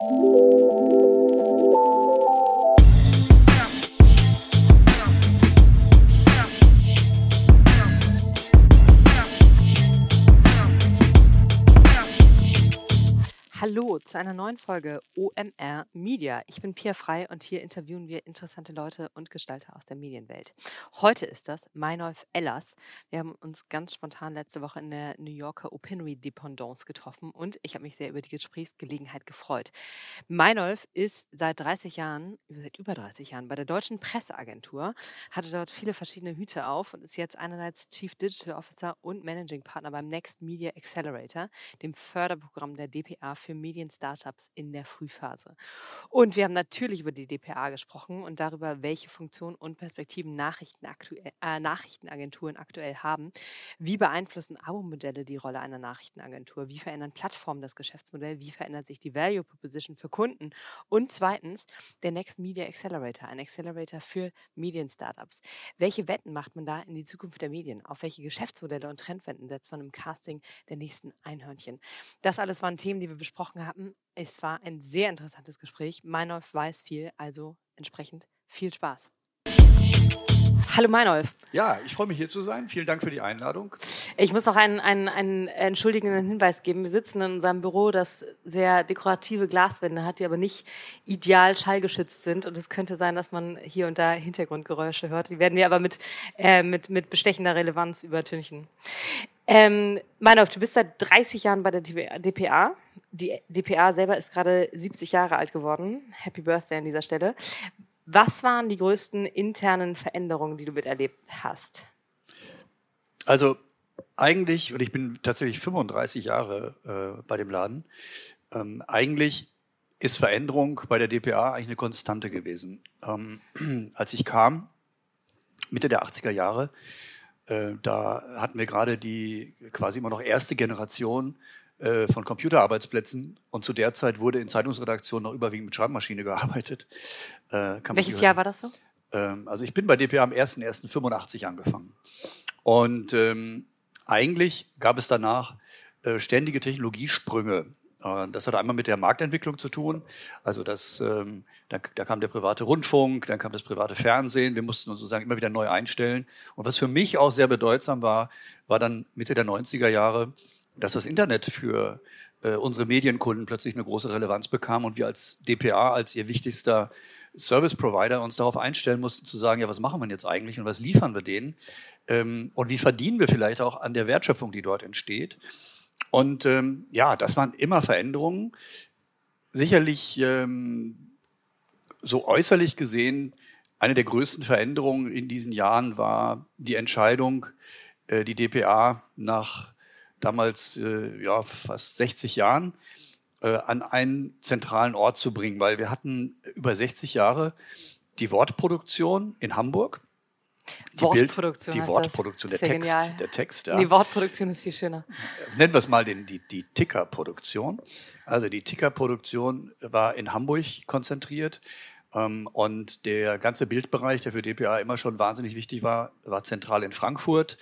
Música Hallo zu einer neuen Folge OMR Media. Ich bin Pia Frei und hier interviewen wir interessante Leute und Gestalter aus der Medienwelt. Heute ist das Meinolf Ellers. Wir haben uns ganz spontan letzte Woche in der New Yorker Opinory Dependance getroffen und ich habe mich sehr über die Gesprächsgelegenheit gefreut. Meinolf ist seit 30 Jahren, seit über 30 Jahren bei der Deutschen Presseagentur, hatte dort viele verschiedene Hüte auf und ist jetzt einerseits Chief Digital Officer und Managing Partner beim Next Media Accelerator, dem Förderprogramm der DPA für Medien-Startups in der Frühphase. Und wir haben natürlich über die DPA gesprochen und darüber, welche Funktionen und Perspektiven Nachrichten aktuell, äh, Nachrichtenagenturen aktuell haben. Wie beeinflussen Abo-Modelle die Rolle einer Nachrichtenagentur? Wie verändern Plattformen das Geschäftsmodell? Wie verändert sich die Value Proposition für Kunden? Und zweitens, der Next Media Accelerator, ein Accelerator für Medien-Startups. Welche Wetten macht man da in die Zukunft der Medien? Auf welche Geschäftsmodelle und Trendwenden setzt man im Casting der nächsten Einhörnchen? Das alles waren Themen, die wir besprochen gesprochen hatten. Es war ein sehr interessantes Gespräch. Meinolf weiß viel, also entsprechend viel Spaß. Hallo Meinolf. Ja, ich freue mich hier zu sein. Vielen Dank für die Einladung. Ich muss noch einen, einen, einen entschuldigenden Hinweis geben. Wir sitzen in unserem Büro, das sehr dekorative Glaswände hat, die aber nicht ideal schallgeschützt sind. Und es könnte sein, dass man hier und da Hintergrundgeräusche hört. Die werden wir aber mit, äh, mit, mit bestechender Relevanz übertünchen. Ähm, Meinolf, du bist seit 30 Jahren bei der DPA. Die DPA selber ist gerade 70 Jahre alt geworden. Happy Birthday an dieser Stelle. Was waren die größten internen Veränderungen, die du miterlebt hast? Also eigentlich, und ich bin tatsächlich 35 Jahre äh, bei dem Laden, ähm, eigentlich ist Veränderung bei der DPA eigentlich eine Konstante gewesen. Ähm, als ich kam, Mitte der 80er Jahre, äh, da hatten wir gerade die quasi immer noch erste Generation von Computerarbeitsplätzen und zu der Zeit wurde in Zeitungsredaktionen noch überwiegend mit Schreibmaschine gearbeitet. Äh, Welches Jahr war das so? Ähm, also ich bin bei DPA am 1.1.85 angefangen. Und ähm, eigentlich gab es danach äh, ständige Technologiesprünge. Äh, das hat einmal mit der Marktentwicklung zu tun. Also das, ähm, da, da, kam der private Rundfunk, dann kam das private Fernsehen. Wir mussten uns sozusagen immer wieder neu einstellen. Und was für mich auch sehr bedeutsam war, war dann Mitte der 90er Jahre, dass das Internet für äh, unsere Medienkunden plötzlich eine große Relevanz bekam und wir als DPA, als ihr wichtigster Service Provider uns darauf einstellen mussten zu sagen, ja, was machen wir jetzt eigentlich und was liefern wir denen ähm, und wie verdienen wir vielleicht auch an der Wertschöpfung, die dort entsteht. Und ähm, ja, das waren immer Veränderungen. Sicherlich ähm, so äußerlich gesehen, eine der größten Veränderungen in diesen Jahren war die Entscheidung, äh, die DPA nach damals äh, ja fast 60 Jahren äh, an einen zentralen Ort zu bringen, weil wir hatten über 60 Jahre die Wortproduktion in Hamburg die Wortproduktion. Bild, die Wortproduktion, der Text, der Text. Ja. Die Wortproduktion ist viel schöner. Nennen wir es mal den, die, die Tickerproduktion. Also die Tickerproduktion war in Hamburg konzentriert. Ähm, und der ganze Bildbereich, der für DPA immer schon wahnsinnig wichtig war, war zentral in Frankfurt.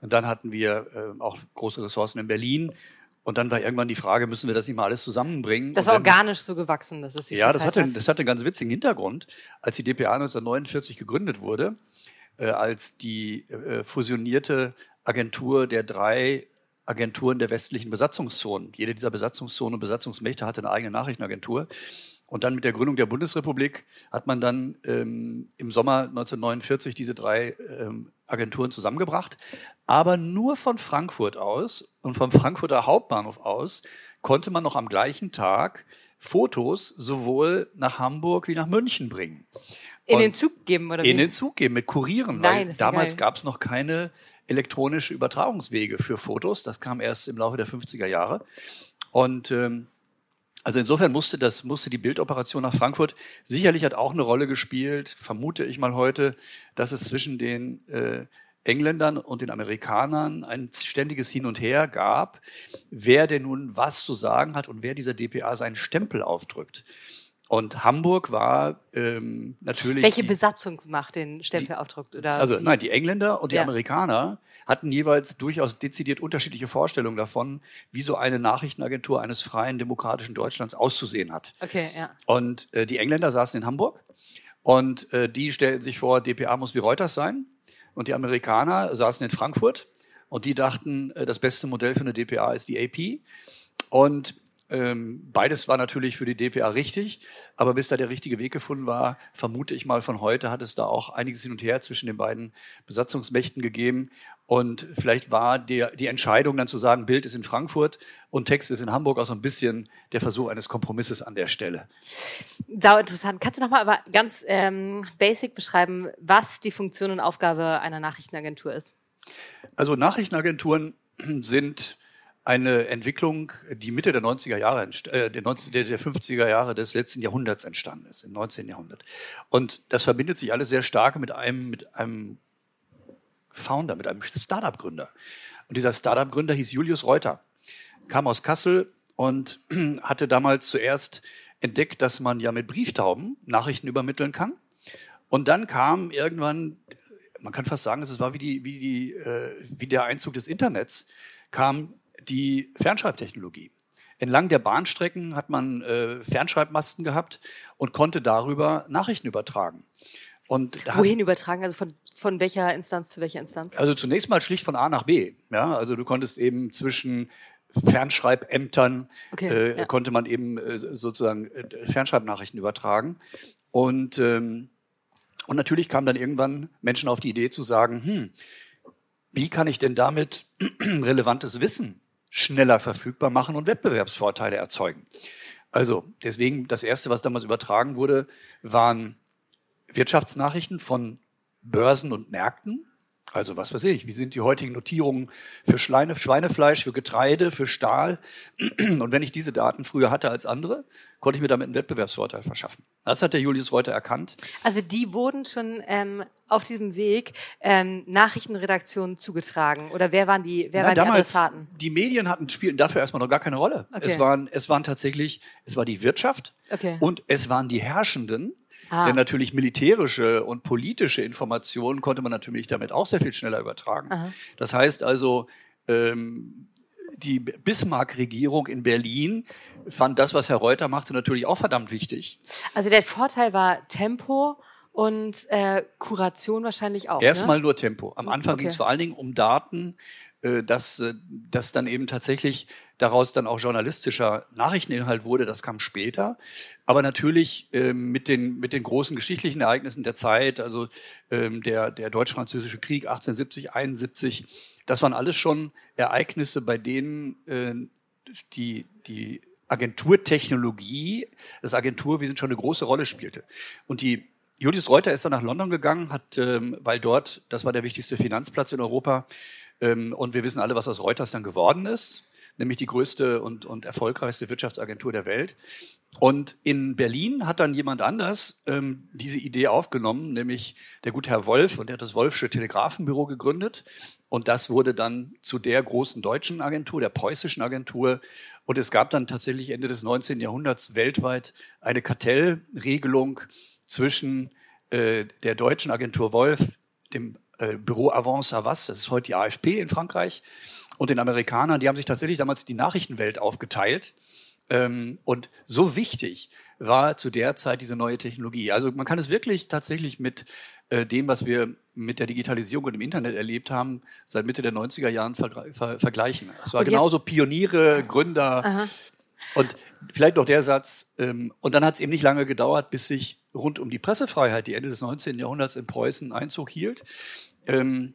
Und dann hatten wir äh, auch große Ressourcen in Berlin. Und dann war irgendwann die Frage, müssen wir das nicht mal alles zusammenbringen? Das war organisch so gewachsen, dass es sich Ja, das hatte, das hatte einen ganz witzigen Hintergrund. Als die DPA 1949 gegründet wurde, äh, als die äh, fusionierte Agentur der drei Agenturen der westlichen Besatzungszonen. Jede dieser Besatzungszonen und Besatzungsmächte hatte eine eigene Nachrichtenagentur. Und dann mit der Gründung der Bundesrepublik hat man dann ähm, im Sommer 1949 diese drei ähm, Agenturen zusammengebracht. Aber nur von Frankfurt aus und vom Frankfurter Hauptbahnhof aus konnte man noch am gleichen Tag Fotos sowohl nach Hamburg wie nach München bringen. In und den Zug geben, oder wie? In den Zug geben, mit Kurieren. Nein, weil damals gab es noch keine elektronische Übertragungswege für Fotos. Das kam erst im Laufe der 50er Jahre. Und ähm, also insofern musste das, musste die Bildoperation nach Frankfurt sicherlich hat auch eine Rolle gespielt, vermute ich mal heute, dass es zwischen den äh, Engländern und den Amerikanern ein ständiges Hin und Her gab, wer denn nun was zu sagen hat und wer dieser DPA seinen Stempel aufdrückt. Und Hamburg war ähm, natürlich. Welche Besatzungsmacht den Stempel aufdruckt? Oder also nein, die Engländer und die Ja. Amerikaner hatten jeweils durchaus dezidiert unterschiedliche Vorstellungen davon, wie so eine Nachrichtenagentur eines freien demokratischen Deutschlands auszusehen hat. Okay, ja. Und äh, die Engländer saßen in Hamburg und äh, die stellten sich vor, DPA muss wie Reuters sein. Und die Amerikaner saßen in Frankfurt und die dachten, äh, das beste Modell für eine DPA ist die AP. Und ähm, beides war natürlich für die DPA richtig, aber bis da der richtige Weg gefunden war, vermute ich mal von heute, hat es da auch einiges hin und her zwischen den beiden Besatzungsmächten gegeben. Und vielleicht war der, die Entscheidung dann zu sagen, Bild ist in Frankfurt und Text ist in Hamburg auch so ein bisschen der Versuch eines Kompromisses an der Stelle. Sau interessant. Kannst du nochmal aber ganz ähm, basic beschreiben, was die Funktion und Aufgabe einer Nachrichtenagentur ist? Also Nachrichtenagenturen sind eine Entwicklung, die Mitte der 90er Jahre, äh, der, 19, der, der 50er Jahre des letzten Jahrhunderts entstanden ist, im 19. Jahrhundert. Und das verbindet sich alles sehr stark mit einem, mit einem Founder, mit einem Startup-Gründer. Und dieser Startup-Gründer hieß Julius Reuter, kam aus Kassel und hatte damals zuerst entdeckt, dass man ja mit Brieftauben Nachrichten übermitteln kann. Und dann kam irgendwann, man kann fast sagen, es war wie, die, wie, die, äh, wie der Einzug des Internets, kam die Fernschreibtechnologie. Entlang der Bahnstrecken hat man äh, Fernschreibmasten gehabt und konnte darüber Nachrichten übertragen. Und Wohin übertragen? Also von, von welcher Instanz zu welcher Instanz? also zunächst mal schlicht von A nach B. Ja, also du konntest eben zwischen Fernschreibämtern Okay, äh, ja. konnte man eben äh, sozusagen äh, Fernschreibnachrichten übertragen. Und ähm, und natürlich kamen dann irgendwann Menschen auf die Idee zu sagen, hm, wie kann ich denn damit relevantes Wissen schneller verfügbar machen und Wettbewerbsvorteile erzeugen? Also deswegen das erste, was damals übertragen wurde, waren Wirtschaftsnachrichten von Börsen und Märkten. Also was weiß ich, wie sind die heutigen Notierungen für Schleine, Schweinefleisch, für Getreide, für Stahl? Und wenn ich diese Daten früher hatte als andere, konnte ich mir damit einen Wettbewerbsvorteil verschaffen. Das hat der Julius Reuter erkannt. Also die wurden schon ähm, auf diesem Weg ähm, Nachrichtenredaktionen zugetragen. Oder wer waren die, wer Na, waren die damals, Adressaten? die Medien hatten, spielten dafür erstmal noch gar keine Rolle. Okay. Es waren, es waren tatsächlich, es war die Wirtschaft Okay. und es waren die Herrschenden. Ah. Denn natürlich militärische und politische Informationen konnte man natürlich damit auch sehr viel schneller übertragen. Aha. Das heißt also, ähm, die Bismarck-Regierung in Berlin fand das, was Herr Reuter machte, natürlich auch verdammt wichtig. Also der Vorteil war Tempo und äh, Kuration wahrscheinlich auch. Erstmal ne? nur Tempo. Am Anfang Okay. ging es vor allen Dingen um Daten, dass, äh, dass dann eben tatsächlich daraus dann auch journalistischer Nachrichteninhalt wurde. Das kam später. Aber natürlich ähm, mit, den, mit den großen geschichtlichen Ereignissen der Zeit, also ähm, der, der Deutsch-Französische Krieg 1870, 71, das waren alles schon Ereignisse, bei denen äh, die, die Agenturtechnologie, das Agenturwesen schon eine große Rolle spielte. Und die Julius Reuter ist dann nach London gegangen, hat, ähm, weil dort, das war der wichtigste Finanzplatz in Europa, ähm, und wir wissen alle, was aus Reuters dann geworden ist, nämlich die größte und, und erfolgreichste Wirtschaftsagentur der Welt. Und in Berlin hat dann jemand anders ähm, diese Idee aufgenommen, nämlich der gute Herr Wolf, und der hat das Wolfsche Telegrafenbüro gegründet. Und das wurde dann zu der großen deutschen Agentur, der preußischen Agentur. Und es gab dann tatsächlich Ende des 19. Jahrhunderts weltweit eine Kartellregelung zwischen äh, der deutschen Agentur Wolf, dem äh, Büro Avance Havas, das ist heute die AFP in Frankreich, und den Amerikanern. Die haben sich tatsächlich damals die Nachrichtenwelt aufgeteilt. Ähm, und so wichtig war zu der Zeit diese neue Technologie. Also man kann es wirklich tatsächlich mit äh, dem, was wir mit der Digitalisierung und dem Internet erlebt haben, seit Mitte der 90er Jahren ver ver vergleichen. Es war genauso Pioniere, Gründer. Und vielleicht noch der Satz, ähm, und dann hat es eben nicht lange gedauert, bis sich rund um die Pressefreiheit, die Ende des 19. Jahrhunderts in Preußen Einzug hielt, ähm,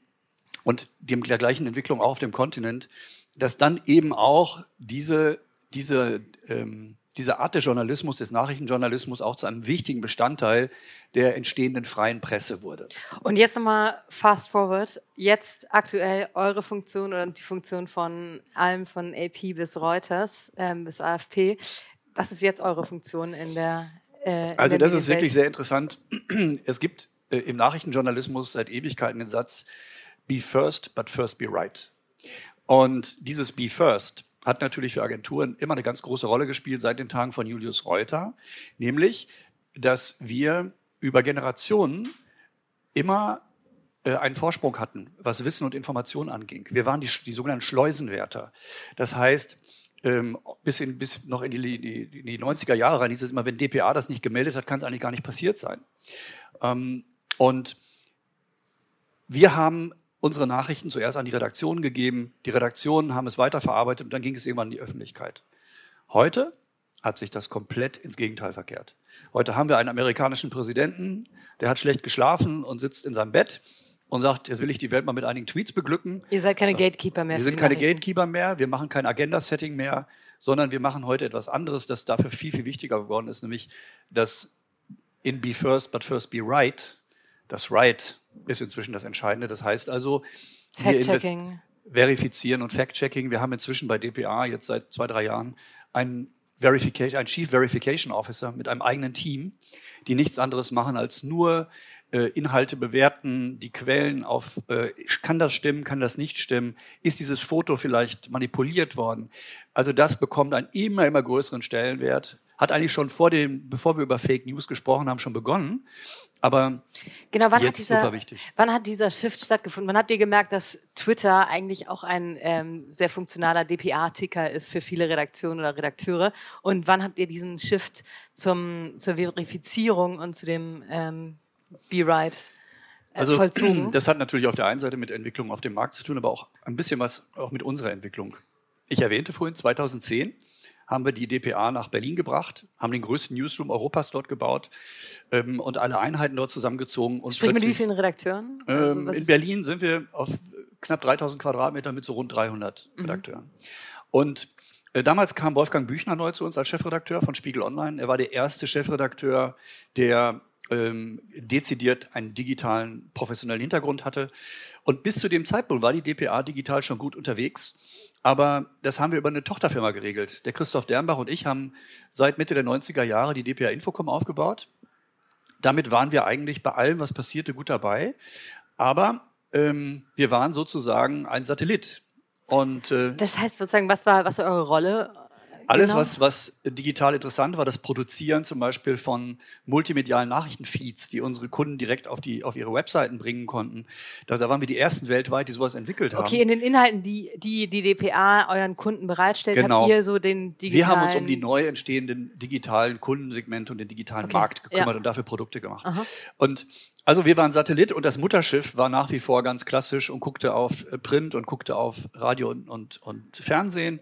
und dem, der gleichen Entwicklung auch auf dem Kontinent, dass dann eben auch diese, diese, ähm, diese Art des Journalismus, des Nachrichtenjournalismus auch zu einem wichtigen Bestandteil der entstehenden freien Presse wurde. Und jetzt nochmal fast forward. Jetzt aktuell eure Funktion oder die Funktion von allem von AP bis Reuters ähm, bis AFP. Was ist jetzt eure Funktion in der äh, in Also der das ist wirklich sehr interessant. Es gibt äh, im Nachrichtenjournalismus seit Ewigkeiten den Satz, be first, but first be right. Und dieses be first hat natürlich für Agenturen immer eine ganz große Rolle gespielt seit den Tagen von Julius Reuter, nämlich, dass wir über Generationen immer äh, einen Vorsprung hatten, was Wissen und Information anging. Wir waren die, die sogenannten Schleusenwärter. Das heißt, ähm, bis, in, bis noch in die, die, die 90er Jahre rein hieß es immer, wenn DPA das nicht gemeldet hat, kann es eigentlich gar nicht passiert sein. Ähm, und wir haben unsere Nachrichten zuerst an die Redaktion gegeben, die Redaktionen haben es weiterverarbeitet und dann ging es irgendwann in die Öffentlichkeit. Heute hat sich das komplett ins Gegenteil verkehrt. Heute haben wir einen amerikanischen Präsidenten, der hat schlecht geschlafen und sitzt in seinem Bett und sagt, jetzt will ich die Welt mal mit einigen Tweets beglücken. Ihr seid keine Gatekeeper mehr. Wir sind keine Gatekeeper mehr, wir machen kein Agenda-Setting mehr, sondern wir machen heute etwas anderes, das dafür viel, viel wichtiger geworden ist, nämlich das in Be First, but First Be Right. Das Right ist inzwischen das Entscheidende. Das heißt also, Fact-Checking. Verifizieren und Fact-Checking. Wir haben inzwischen bei DPA jetzt seit zwei, drei Jahren einen Verification, einen Chief Verification Officer mit einem eigenen Team, die nichts anderes machen als nur äh, Inhalte bewerten, die Quellen auf, äh, kann das stimmen, kann das nicht stimmen, ist dieses Foto vielleicht manipuliert worden. Also das bekommt einen immer, immer größeren Stellenwert. Hat eigentlich schon vor dem, bevor wir über Fake News gesprochen haben, schon begonnen. Aber genau, wann jetzt hat dieser, super wichtig. Wann hat dieser Shift stattgefunden? Wann habt ihr gemerkt, dass Twitter eigentlich auch ein ähm, sehr funktionaler DPA-Ticker ist für viele Redaktionen oder Redakteure? Und wann habt ihr diesen Shift zum, zur Verifizierung und zu dem ähm, Be Right äh, Also vollzogen? das hat natürlich auf der einen Seite mit Entwicklung auf dem Markt zu tun, aber auch ein bisschen was auch mit unserer Entwicklung. Ich erwähnte vorhin 2010 haben wir die DPA nach Berlin gebracht, haben den größten Newsroom Europas dort gebaut ähm, und alle Einheiten dort zusammengezogen. Und Sprich mit wie vielen Redakteuren? Also ähm, in Berlin sind wir auf knapp 3000 Quadratmeter mit so rund 300 Mhm. Redakteuren. Und äh, damals kam Wolfgang Büchner neu zu uns als Chefredakteur von Spiegel Online. Er war der erste Chefredakteur, der ähm, dezidiert einen digitalen, professionellen Hintergrund hatte. Und bis zu dem Zeitpunkt war die DPA digital schon gut unterwegs. Aber das haben wir über eine Tochterfirma geregelt. Der Christoph Dernbach und ich haben seit Mitte der 90er Jahre die DPA Infocom aufgebaut. Damit waren wir eigentlich bei allem, was passierte, gut dabei. Aber ähm, wir waren sozusagen ein Satellit. Und äh, Das heißt sozusagen, was war, was war eure Rolle? Alles, Genau. was, was digital interessant war, das Produzieren zum Beispiel von multimedialen Nachrichtenfeeds, die unsere Kunden direkt auf, die, auf ihre Webseiten bringen konnten. Da, da waren wir die ersten weltweit, die sowas entwickelt haben. Okay, in den Inhalten, die die, die DPA euren Kunden bereitstellt, Genau. habt ihr so den digitalen... Wir haben uns um die neu entstehenden digitalen Kundensegmente und den digitalen Okay, Markt gekümmert ja. und dafür Produkte gemacht. Und also wir waren Satellit und das Mutterschiff war nach wie vor ganz klassisch und guckte auf äh, Print und guckte auf Radio und, und, und Fernsehen.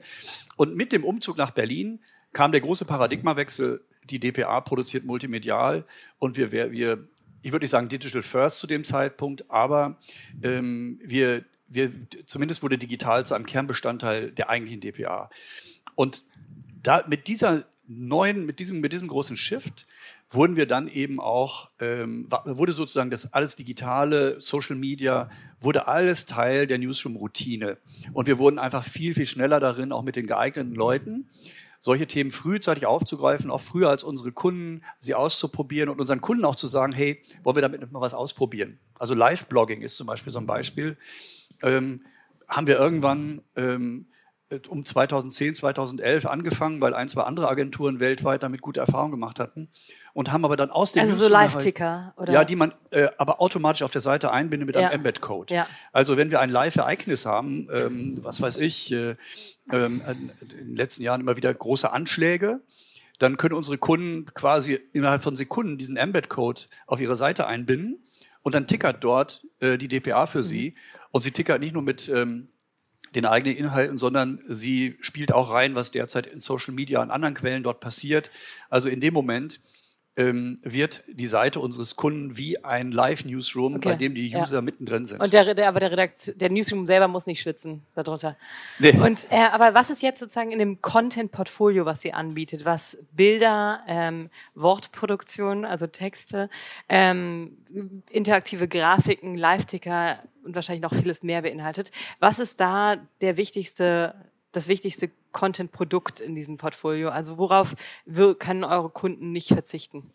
Und mit dem Umzug nach Berlin kam der große Paradigmawechsel. Die DPA produziert multimedial und wir, wir, ich würde nicht sagen Digital First zu dem Zeitpunkt, aber ähm, wir, wir, zumindest wurde digital zu einem Kernbestandteil der eigentlichen DPA. Und da mit dieser neuen, mit diesem, mit diesem großen Shift wurden wir dann eben auch, ähm, wurde sozusagen das alles digitale, Social Media, wurde alles Teil der Newsroom-Routine. Und wir wurden einfach viel, viel schneller darin, auch mit den geeigneten Leuten, solche Themen frühzeitig aufzugreifen, auch früher als unsere Kunden, sie auszuprobieren und unseren Kunden auch zu sagen, hey, wollen wir damit mal was ausprobieren? Also Live-Blogging ist zum Beispiel so ein Beispiel. Ähm, haben wir irgendwann ähm, um 2010, 2011 angefangen, weil ein, zwei andere Agenturen weltweit damit gute Erfahrungen gemacht hatten und haben aber dann aus dem Also so Newsroom halt- Live-Ticker, oder? Ja, die man äh, aber automatisch auf der Seite einbindet mit Ja. einem Embed-Code. Ja. Also wenn wir ein Live-Ereignis haben, ähm, was weiß ich, äh, ähm, in den letzten Jahren immer wieder große Anschläge, dann können unsere Kunden quasi innerhalb von Sekunden diesen Embed-Code auf ihre Seite einbinden und dann tickert dort äh, die DPA für sie. Und sie tickert nicht nur mit ähm, den eigenen Inhalten, sondern sie spielt auch rein, was derzeit in Social Media und anderen Quellen dort passiert. Also in dem Moment ähm, wird die Seite unseres Kunden wie ein Live-Newsroom, Okay, bei dem die ja. User mittendrin sind. Und der, der, aber der, Redaktion, der Newsroom selber muss nicht schützen darunter. Nee. Und äh, aber was ist jetzt sozusagen in dem Content-Portfolio, was ihr anbietet, was Bilder, ähm, Wortproduktion, also Texte, ähm, interaktive Grafiken, Live-Ticker und wahrscheinlich noch vieles mehr beinhaltet? Was ist da der wichtigste, das wichtigste Content-Produkt in diesem Portfolio? Also worauf können eure Kunden nicht verzichten?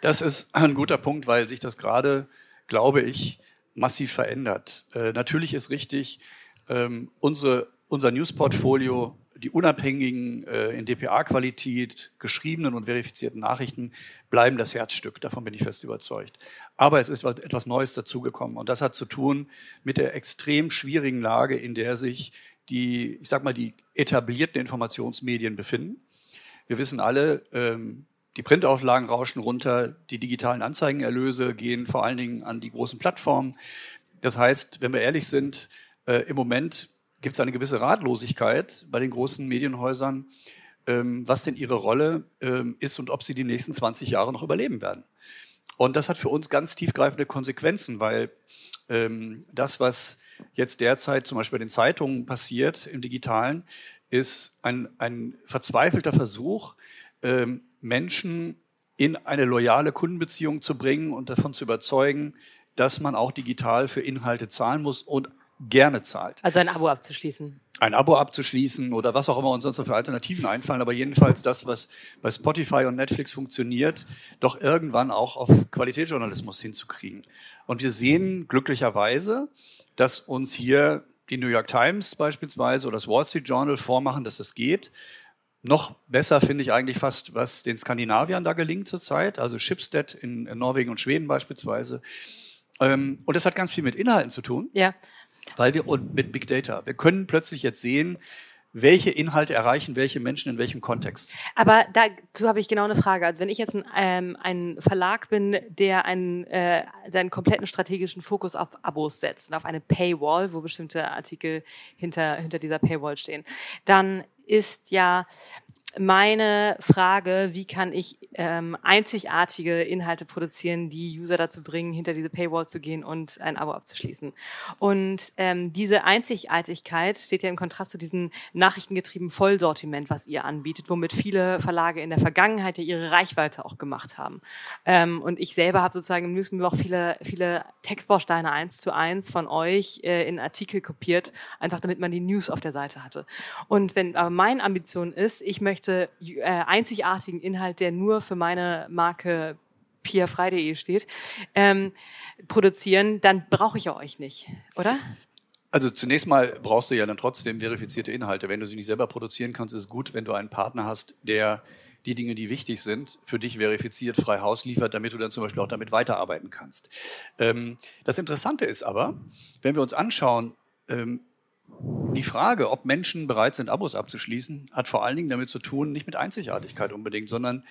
Das ist ein guter Punkt, weil sich das gerade, glaube ich, massiv verändert. Äh, natürlich ist richtig, ähm, unsere, unser News-Portfolio, die unabhängigen, äh, in DPA-Qualität geschriebenen und verifizierten Nachrichten bleiben das Herzstück. Davon bin ich fest überzeugt. Aber es ist etwas Neues dazugekommen. Und das hat zu tun mit der extrem schwierigen Lage, in der sich die, ich sag mal, die etablierten Informationsmedien befinden. Wir wissen alle, ähm, die Printauflagen rauschen runter, die digitalen Anzeigenerlöse gehen vor allen Dingen an die großen Plattformen. Das heißt, wenn wir ehrlich sind, äh, im Moment gibt es eine gewisse Ratlosigkeit bei den großen Medienhäusern, ähm, was denn ihre Rolle ähm, ist und ob sie die nächsten 20 Jahre noch überleben werden. Und das hat für uns ganz tiefgreifende Konsequenzen, weil ähm, das, was jetzt derzeit zum Beispiel bei den Zeitungen passiert im digitalen, ist ein, ein verzweifelter Versuch, ähm, Menschen in eine loyale Kundenbeziehung zu bringen und davon zu überzeugen, dass man auch digital für Inhalte zahlen muss und gerne zahlt. Also ein Abo abzuschließen. Ein Abo abzuschließen oder was auch immer uns sonst noch für Alternativen einfallen, aber jedenfalls das, was bei Spotify und Netflix funktioniert, doch irgendwann auch auf Qualitätsjournalismus hinzukriegen. Und wir sehen glücklicherweise, dass uns hier die New York Times beispielsweise oder das Wall Street Journal vormachen, dass das geht. Noch besser finde ich eigentlich fast, was den Skandinaviern da gelingt zurzeit, also Schibsted in, in Norwegen und Schweden beispielsweise. Ähm, und das hat ganz viel mit Inhalten zu tun. Ja. Weil wir und mit Big Data. Wir können plötzlich jetzt sehen, welche Inhalte erreichen welche Menschen in welchem Kontext. Aber dazu habe ich genau eine Frage. Also wenn ich jetzt ein, ähm, ein Verlag bin, der einen, äh, seinen kompletten strategischen Fokus auf Abos setzt und auf eine Paywall, wo bestimmte Artikel hinter, hinter dieser Paywall stehen, dann ist ja meine Frage, wie kann ich ähm, einzigartige Inhalte produzieren, die User dazu bringen, hinter diese Paywall zu gehen und ein Abo abzuschließen. Und ähm, diese Einzigartigkeit steht ja im Kontrast zu diesem nachrichtengetriebenen Vollsortiment, was ihr anbietet, womit viele Verlage in der Vergangenheit ja ihre Reichweite auch gemacht haben. Ähm, und ich selber habe sozusagen im auch viele, viele Textbausteine eins zu eins von euch äh, in Artikel kopiert, einfach damit man die News auf der Seite hatte. Und wenn aber meine Ambition ist, ich möchte möchte äh, einzigartigen Inhalt, der nur für meine Marke piafrei.de steht, ähm, produzieren, dann brauche ich ja euch nicht, oder? Also zunächst mal brauchst du ja dann trotzdem verifizierte Inhalte. Wenn du sie nicht selber produzieren kannst, ist es gut, wenn du einen Partner hast, der die Dinge, die wichtig sind, für dich verifiziert frei Haus liefert, damit du dann zum Beispiel auch damit weiterarbeiten kannst. Ähm, das Interessante ist aber, wenn wir uns anschauen, ähm, die Frage, ob Menschen bereit sind, Abos abzuschließen, hat vor allen Dingen damit zu tun, nicht mit Einzigartigkeit unbedingt, sondern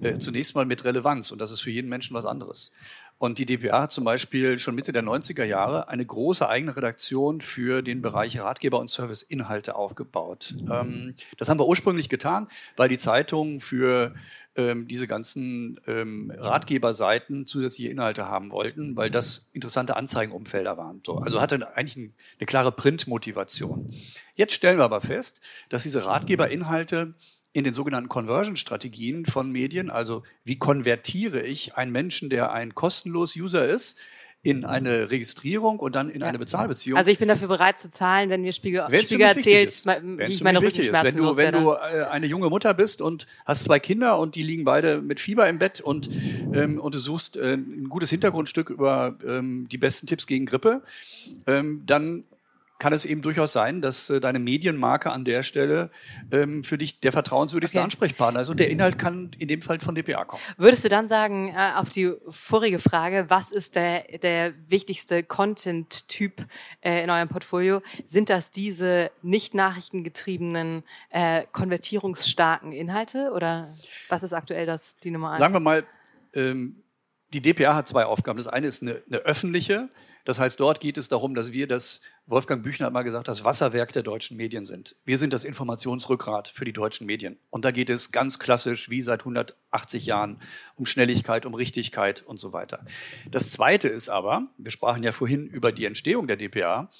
äh, zunächst mal mit Relevanz. Und das ist für jeden Menschen was anderes. Und die DPA hat zum Beispiel schon Mitte der 90er Jahre eine große eigene Redaktion für den Bereich Ratgeber und Serviceinhalte aufgebaut. Ähm, das haben wir ursprünglich getan, weil die Zeitungen für ähm, diese ganzen ähm, Ratgeberseiten zusätzliche Inhalte haben wollten, weil das interessante Anzeigenumfelder waren. So, also hatte eigentlich ein, eine klare Printmotivation. Jetzt stellen wir aber fest, dass diese Ratgeberinhalte in den sogenannten Conversion-Strategien von Medien, also wie konvertiere ich einen Menschen, der ein kostenlos User ist, in eine Registrierung und dann in ja. eine Bezahlbeziehung. Also ich bin dafür bereit zu zahlen, wenn mir Spiegel, Spiegel erzählt, wie ich meine Rückenschmerzen Wenn du, wenn du äh, eine junge Mutter bist und hast zwei Kinder und die liegen beide mit Fieber im Bett und, ähm, und du suchst äh, ein gutes Hintergrundstück über ähm, die besten Tipps gegen Grippe, ähm, dann kann es eben durchaus sein, dass äh, deine Medienmarke an der Stelle ähm, für dich der vertrauenswürdigste okay. Ansprechpartner ist. Und der Inhalt kann in dem Fall von DPA kommen. Würdest du dann sagen, äh, auf die vorige Frage, was ist der, der wichtigste Content-Typ äh, in eurem Portfolio? Sind das diese nicht nachrichtengetriebenen, äh, konvertierungsstarken Inhalte? Oder was ist aktuell das, die Nummer eins? Sagen wir mal, ähm, die DPA hat zwei Aufgaben. Das eine ist eine, eine öffentliche, das heißt, dort geht es darum, dass wir das, Wolfgang Büchner hat mal gesagt, das Wasserwerk der deutschen Medien sind. Wir sind das Informationsrückgrat für die deutschen Medien. Und da geht es ganz klassisch, wie seit 180 Jahren, um Schnelligkeit, um Richtigkeit und so weiter. Das Zweite ist aber, wir sprachen ja vorhin über die Entstehung der DPA,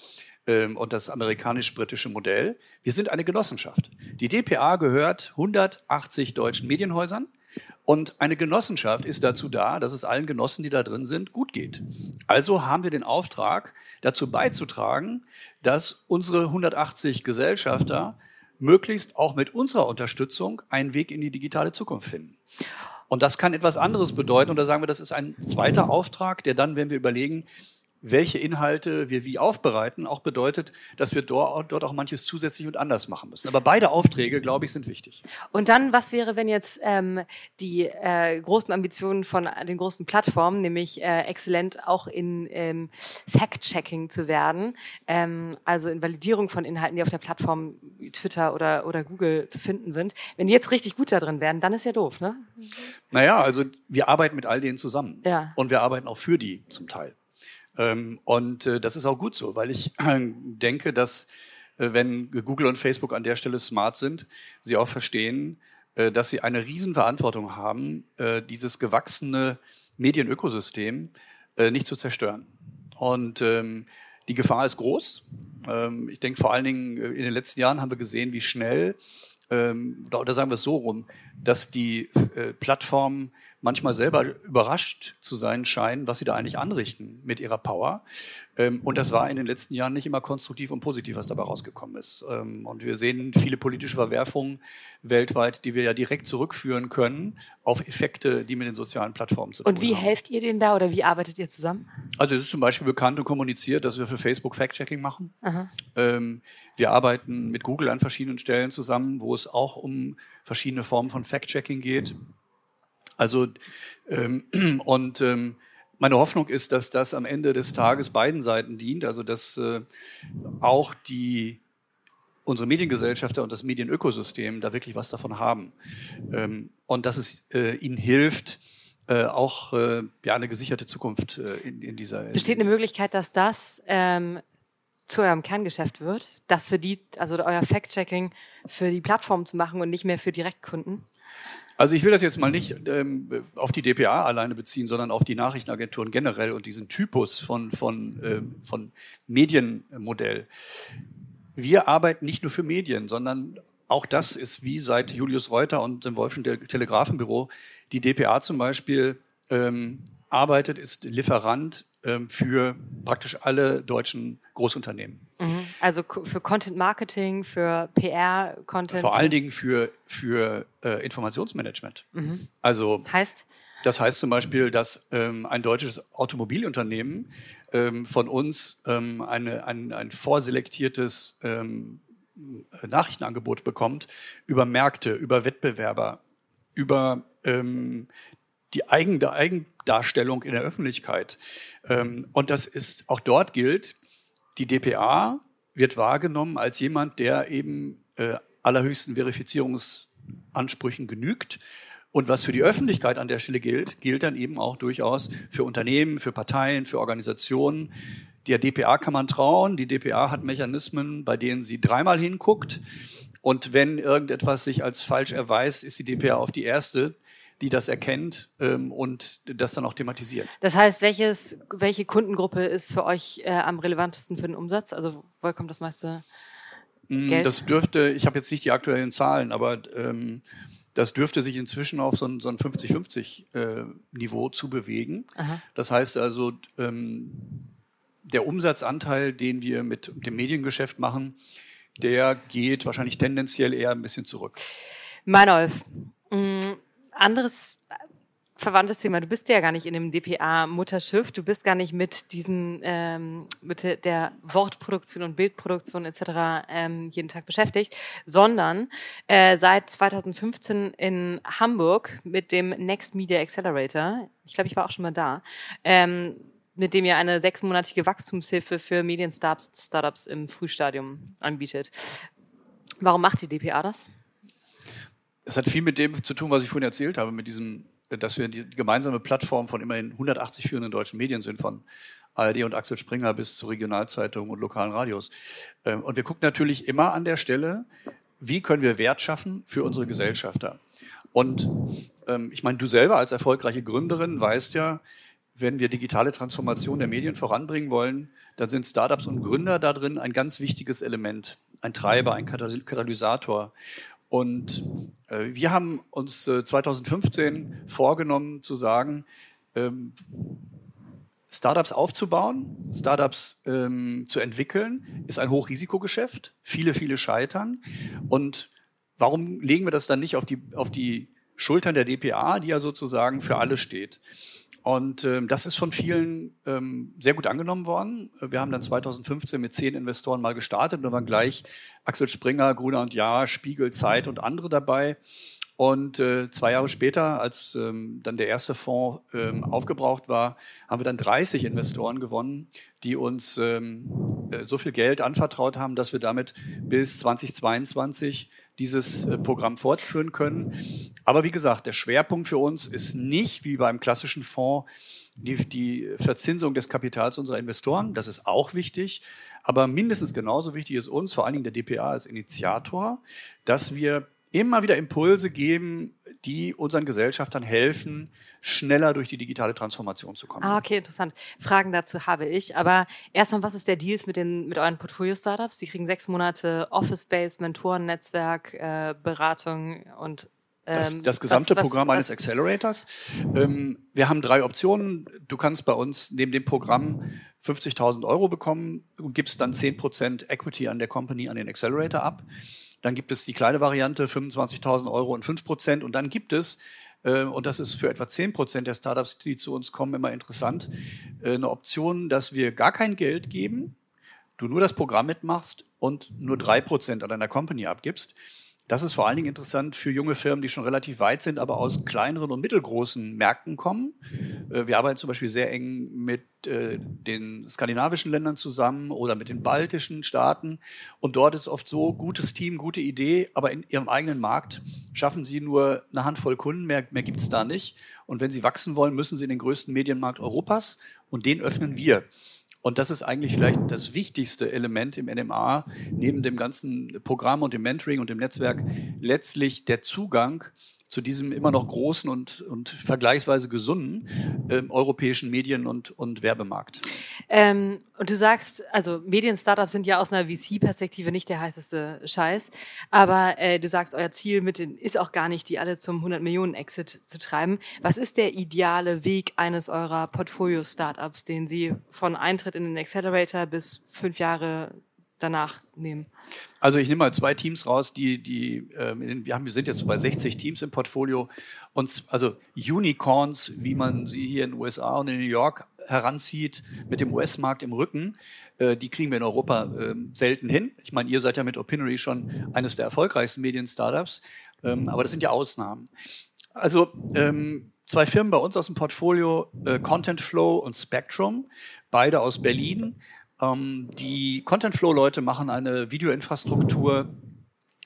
ähm, und das amerikanisch-britische Modell. Wir sind eine Genossenschaft. Die DPA gehört 180 deutschen Medienhäusern. Und eine Genossenschaft ist dazu da, dass es allen Genossen, die da drin sind, gut geht. Also haben wir den Auftrag, dazu beizutragen, dass unsere 180 Gesellschafter möglichst auch mit unserer Unterstützung einen Weg in die digitale Zukunft finden. Und das kann etwas anderes bedeuten. Und da sagen wir, das ist ein zweiter Auftrag, der dann, wenn wir überlegen, welche Inhalte wir wie aufbereiten, auch bedeutet, dass wir dort, dort auch manches zusätzlich und anders machen müssen. Aber beide Aufträge, glaube ich, sind wichtig. Und dann, was wäre, wenn jetzt ähm, die äh, großen Ambitionen von den großen Plattformen, nämlich äh, exzellent auch in ähm, Fact-Checking zu werden, ähm, also in Validierung von Inhalten, die auf der Plattform Twitter oder, oder Google zu finden sind, wenn die jetzt richtig gut da drin werden, dann ist ja doof, ne? Naja, also wir arbeiten mit all denen zusammen. Ja. Und wir arbeiten auch für die zum Teil. Ähm, und äh, das ist auch gut so, weil ich denke, dass äh, wenn Google und Facebook an der Stelle smart sind, sie auch verstehen, äh, dass sie eine Riesenverantwortung haben, dieses gewachsene Medienökosystem nicht zu zerstören. Und ähm, die Gefahr ist groß. Ähm, ich denke vor allen Dingen in den letzten Jahren haben wir gesehen, wie schnell oder sagen wir es so rum, dass die äh, Plattformen manchmal selber überrascht zu sein scheinen, was sie da eigentlich anrichten mit ihrer Power. Ähm, und das war in den letzten Jahren nicht immer konstruktiv und positiv, was dabei rausgekommen ist. Ähm, und wir sehen viele politische Verwerfungen weltweit, die wir ja direkt zurückführen können auf Effekte, die mit den sozialen Plattformen zu tun haben. Und wie haben. helft ihr denen da oder wie arbeitet ihr zusammen? Also es ist zum Beispiel bekannt und kommuniziert, dass wir für Facebook Fact-Checking machen. Ähm, wir arbeiten mit Google an verschiedenen Stellen zusammen, wo es auch um verschiedene Formen von Fact-Checking geht. Also ähm, und ähm, meine Hoffnung ist, dass das am Ende des Tages beiden Seiten dient, also dass äh, auch die unsere Mediengesellschafter und das Medienökosystem da wirklich was davon haben ähm, und dass es äh, ihnen hilft, äh, auch äh, ja eine gesicherte Zukunft äh, in, in dieser Besteht eine Möglichkeit, dass das ähm, zu eurem Kerngeschäft wird, das für die, also euer Fact-Checking für die Plattform zu machen und nicht mehr für Direktkunden? Also ich will das jetzt mal nicht ähm, auf die DPA alleine beziehen, sondern auf die Nachrichtenagenturen generell und diesen Typus von, von, ähm, von Medienmodell. Wir arbeiten nicht nur für Medien, sondern auch das ist wie seit Julius Reuter und dem Wolfschen Telegrafenbüro. Die DPA zum Beispiel ähm, arbeitet, ist Lieferant ähm, für praktisch alle deutschen Großunternehmen. Mhm. Also für Content Marketing, für PR, Content. Vor allen Dingen für, für äh, Informationsmanagement. Mhm. Also heißt? Das heißt zum Beispiel, dass ähm, ein deutsches Automobilunternehmen ähm, von uns ähm, eine, ein, ein vorselektiertes ähm, Nachrichtenangebot bekommt über Märkte, über Wettbewerber, über ähm, die eigene Eigendarstellung in der Öffentlichkeit. Ähm, und das ist, auch dort gilt, die DPA wird wahrgenommen als jemand, der eben äh, allerhöchsten Verifizierungsansprüchen genügt. Und was für die Öffentlichkeit an der Stelle gilt, gilt dann eben auch durchaus für Unternehmen, für Parteien, für Organisationen. Der DPA kann man trauen. Die DPA hat Mechanismen, bei denen sie dreimal hinguckt. Und wenn irgendetwas sich als falsch erweist, ist die DPA auf die erste, die das erkennt ähm, und das dann auch thematisiert. Das heißt, welches, welche Kundengruppe ist für euch äh, am relevantesten für den Umsatz? Also woher kommt das meiste mm, Geld? Das dürfte, ich habe jetzt nicht die aktuellen Zahlen, aber ähm, das dürfte sich inzwischen auf so ein, so ein 50-50-Niveau äh, zu bewegen. Aha. Das heißt also, ähm, der Umsatzanteil, den wir mit dem Mediengeschäft machen, der geht wahrscheinlich tendenziell eher ein bisschen zurück. Meinolf, mm, anderes äh, verwandtes Thema. Du bist ja gar nicht in dem DPA-Mutterschiff. Du bist gar nicht mit diesen, ähm, mit der Wortproduktion und Bildproduktion etc. Ähm, jeden Tag beschäftigt, sondern äh, seit 2015 in Hamburg mit dem Next Media Accelerator. Ich glaube, ich war auch schon mal da. Ähm, mit dem ihr eine sechsmonatige Wachstumshilfe für Medien-Startups im Frühstadium anbietet. Warum macht die DPA das? Es hat viel mit dem zu tun, was ich vorhin erzählt habe, mit diesem, dass wir die gemeinsame Plattform von immerhin 180 führenden deutschen Medien sind, von ARD und Axel Springer bis zu Regionalzeitungen und lokalen Radios. Ähm, und wir gucken natürlich immer an der Stelle, wie können wir Wert schaffen für unsere Gesellschafter. Und ähm, ich meine, du selber als erfolgreiche Gründerin weißt ja, wenn wir digitale Transformation der Medien voranbringen wollen, dann sind Startups und Gründer da drin ein ganz wichtiges Element, ein Treiber, ein Katalysator. Und äh, wir haben uns äh, 2015 vorgenommen zu sagen, ähm, Startups aufzubauen, Startups ähm, zu entwickeln, ist ein Hochrisikogeschäft. Viele, viele scheitern. Und warum legen wir das dann nicht auf die, auf die Schultern der DPA, die ja sozusagen für alle steht. Und ähm, das ist von vielen ähm, sehr gut angenommen worden. Wir haben dann 2015 mit zehn Investoren mal gestartet. Da waren gleich Axel Springer, Gruner und Jahr, Spiegel, Zeit und andere dabei. Und äh, zwei Jahre später, als ähm, dann der erste Fonds ähm, aufgebraucht war, haben wir dann 30 Investoren gewonnen, die uns ähm, äh, so viel Geld anvertraut haben, dass wir damit bis 2022 dieses äh, Programm fortführen können. Aber wie gesagt, der Schwerpunkt für uns ist nicht wie beim klassischen Fonds die, die Verzinsung des Kapitals unserer Investoren. Das ist auch wichtig. Aber mindestens genauso wichtig ist uns, vor allen Dingen der DPA als Initiator, dass wir immer wieder Impulse geben, die unseren Gesellschaftern helfen, schneller durch die digitale Transformation zu kommen. Ah, okay, interessant. Fragen dazu habe ich. Aber erstmal, was ist der Deal mit, den, mit euren Portfolio-Startups? Die kriegen sechs Monate Office-Space, Mentoren-Netzwerk, äh, Beratung und das, ähm, das, gesamte was, was, Programm eines Accelerators. Ähm, wir haben drei Optionen. Du kannst bei uns neben dem Programm 50.000 Euro bekommen und gibst dann 10% Equity an der Company, an den Accelerator ab. Dann gibt es die kleine Variante, 25.000 Euro und 5 Prozent. Und dann gibt es, äh, und das ist für etwa 10 Prozent der Startups, die zu uns kommen, immer interessant, äh, eine Option, dass wir gar kein Geld geben, du nur das Programm mitmachst und nur 3 Prozent an deiner Company abgibst. Das ist vor allen Dingen interessant für junge Firmen, die schon relativ weit sind, aber aus kleineren und mittelgroßen Märkten kommen. Äh, wir arbeiten zum Beispiel sehr eng mit äh, den skandinavischen Ländern zusammen oder mit den baltischen Staaten. Und dort ist oft so, gutes Team, gute Idee, aber in ihrem eigenen Markt schaffen sie nur eine Handvoll Kunden, mehr, mehr gibt es da nicht. Und wenn sie wachsen wollen, müssen sie in den größten Medienmarkt Europas und den öffnen wir. Und das ist eigentlich vielleicht das wichtigste Element im NMA, neben dem ganzen Programm und dem Mentoring und dem Netzwerk, letztlich der Zugang zu diesem immer noch großen und, und vergleichsweise gesunden ähm, europäischen Medien- und, und Werbemarkt. Ähm, und du sagst, also Medien-Startups sind ja aus einer VC-Perspektive nicht der heißeste Scheiß, aber äh, du sagst, euer Ziel mit den, ist auch gar nicht, die alle zum 100-Millionen-Exit zu treiben. Was ist der ideale Weg eines eurer Portfolio-Startups, den Sie von Eintritt in den Accelerator bis fünf Jahre danach nehmen? Also ich nehme mal zwei Teams raus, die, die ähm, wir, haben, wir sind jetzt so bei 60 Teams im Portfolio und also Unicorns, wie man sie hier in den USA und in New York heranzieht, mit dem US-Markt im Rücken, äh, die kriegen wir in Europa äh, selten hin. Ich meine, ihr seid ja mit Opinory schon eines der erfolgreichsten Medien-Startups, ähm, aber das sind ja Ausnahmen. Also ähm, zwei Firmen bei uns aus dem Portfolio, äh, Content Flow und Spectrum, beide aus Berlin. Ähm, die Content Flow Leute machen eine Videoinfrastruktur,